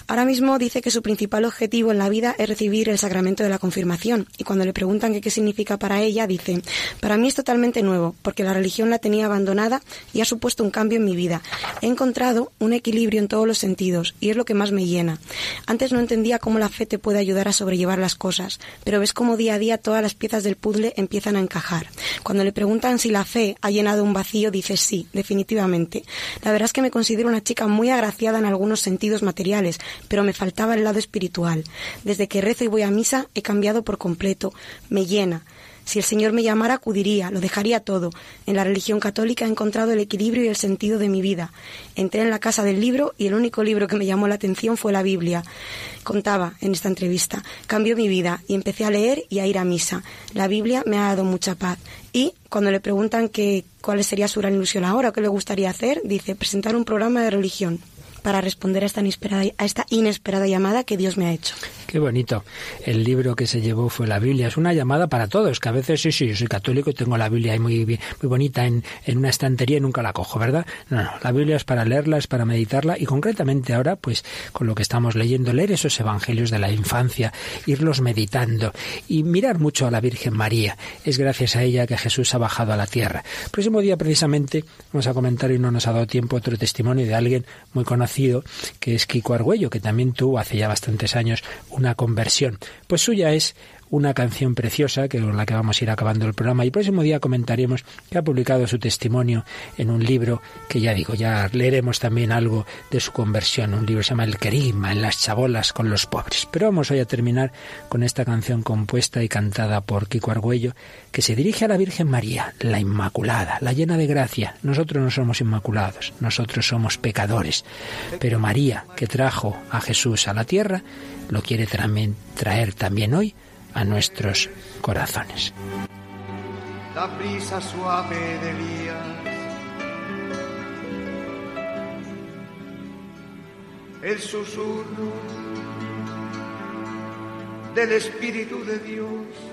Ahora mismo dice que su principal objetivo en la vida es recibir el sacramento de la confirmación y cuando le preguntan que qué significa para ella, dice, para mí es totalmente nuevo porque la religión la tenía abandonada y ha supuesto un cambio en mi vida. He encontrado un equilibrio en todos los sentidos y es lo que más me llena. Antes no entendía cómo la fe te puede ayudar a sobrellevar las cosas, pero ves cómo día a día todas las piezas del puzzle empiezan a encajar. Cuando le preguntan si la fe ha llenado un vacío, dice sí, definitivamente. La verdad es que me considero una chica muy agraciada en algunos sentidos materiales, pero me faltaba el lado espiritual. Desde que rezo y voy a misa he cambiado por completo. Me llena. Si el Señor me llamara, acudiría, lo dejaría todo. En la religión católica he encontrado el equilibrio y el sentido de mi vida. Entré en la casa del libro y el único libro que me llamó la atención fue la Biblia. Contaba en esta entrevista, cambió mi vida y empecé a leer y a ir a misa. La Biblia me ha dado mucha paz. Y cuando le preguntan que, cuál sería su gran ilusión ahora qué le gustaría hacer, dice presentar un programa de religión para responder a esta inesperada, a esta inesperada llamada que Dios me ha hecho. Qué bonito. El libro que se llevó fue la Biblia. Es una llamada para todos, que a veces sí, sí, yo soy católico y tengo la Biblia ahí muy, muy bonita en, en una estantería y nunca la cojo, ¿verdad? No, no, la Biblia es para leerla, es para meditarla y concretamente ahora, pues con lo que estamos leyendo, leer esos evangelios de la infancia, irlos meditando y mirar mucho a la Virgen María. Es gracias a ella que Jesús ha bajado a la tierra. El próximo día, precisamente, vamos a comentar y no nos ha dado tiempo otro testimonio de alguien muy conocido, que es Kiko Argüello, que también tuvo hace ya bastantes años una conversión. Pues suya es una canción preciosa que con la que vamos a ir acabando el programa y el próximo día comentaremos que ha publicado su testimonio en un libro que ya digo, ya leeremos también algo de su conversión, un libro que se llama El Querigma en las chabolas con los pobres. Pero vamos hoy a terminar con esta canción compuesta y cantada por Kiko Argüello que se dirige a la Virgen María, la Inmaculada, la llena de gracia. Nosotros no somos inmaculados, nosotros somos pecadores, pero María, que trajo a Jesús a la tierra, lo quiere también traer también hoy a nuestros corazones. La brisa suave de Elías, el susurro del Espíritu de Dios.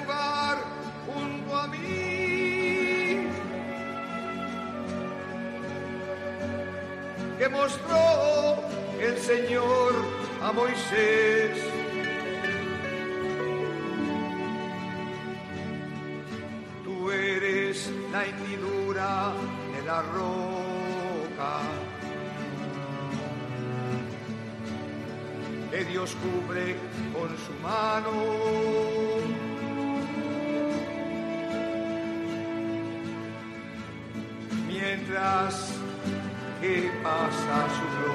que mostró el Señor a Moisés. Tú eres la hendidura de la roca que Dios cubre con su mano. mientras que pasa su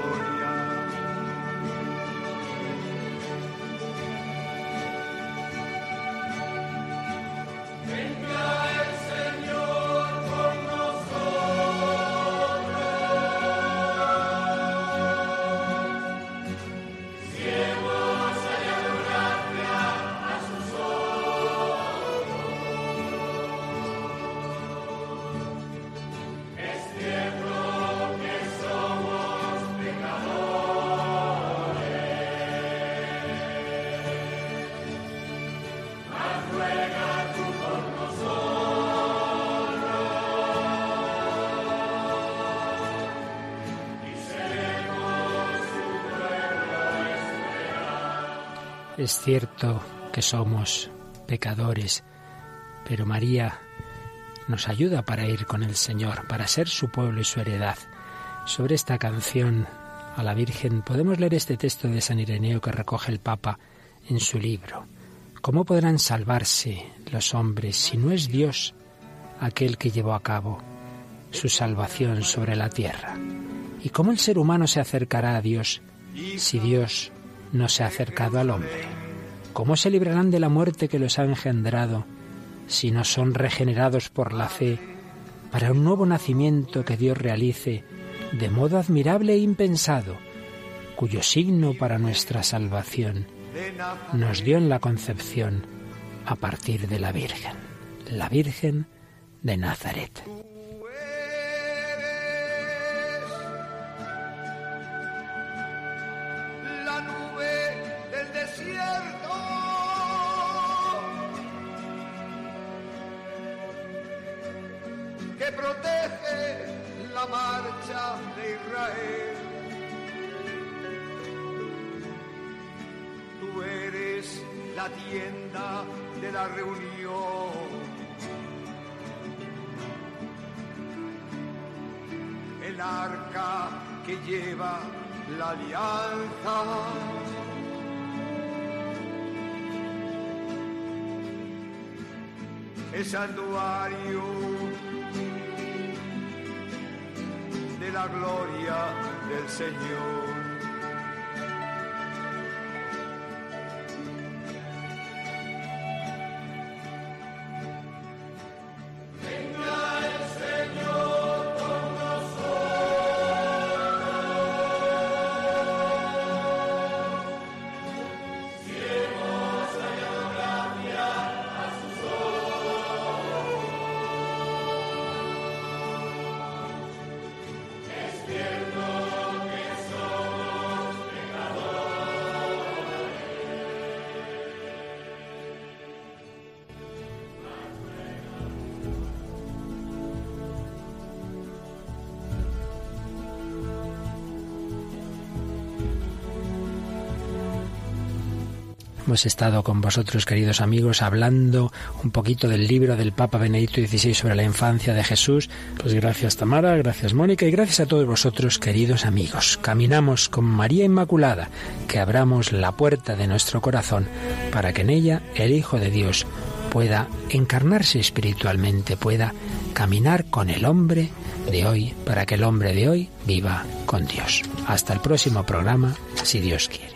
Es cierto que somos pecadores, pero María nos ayuda para ir con el Señor, para ser su pueblo y su heredad. Sobre esta canción a la Virgen podemos leer este texto de San Ireneo que recoge el Papa en su libro. ¿Cómo podrán salvarse los hombres si no es Dios aquel que llevó a cabo su salvación sobre la tierra? ¿Y cómo el ser humano se acercará a Dios si Dios no se ha acercado al hombre? ¿Cómo se librarán de la muerte que los ha engendrado si no son regenerados por la fe para un nuevo nacimiento que Dios realice de modo admirable e impensado, cuyo signo para nuestra salvación nos dio en la concepción a partir de la Virgen, la Virgen de Nazaret? La alianza. El santuario de la gloria del Señor. Hemos estado con vosotros, queridos amigos, hablando un poquito del libro del Papa Benedicto XVI sobre la infancia de Jesús. Pues gracias Tamara, gracias Mónica y gracias a todos vosotros, queridos amigos. Caminamos con María Inmaculada, que abramos la puerta de nuestro corazón para que en ella el Hijo de Dios pueda encarnarse espiritualmente, pueda caminar con el hombre de hoy, para que el hombre de hoy viva con Dios. Hasta el próximo programa, si Dios quiere.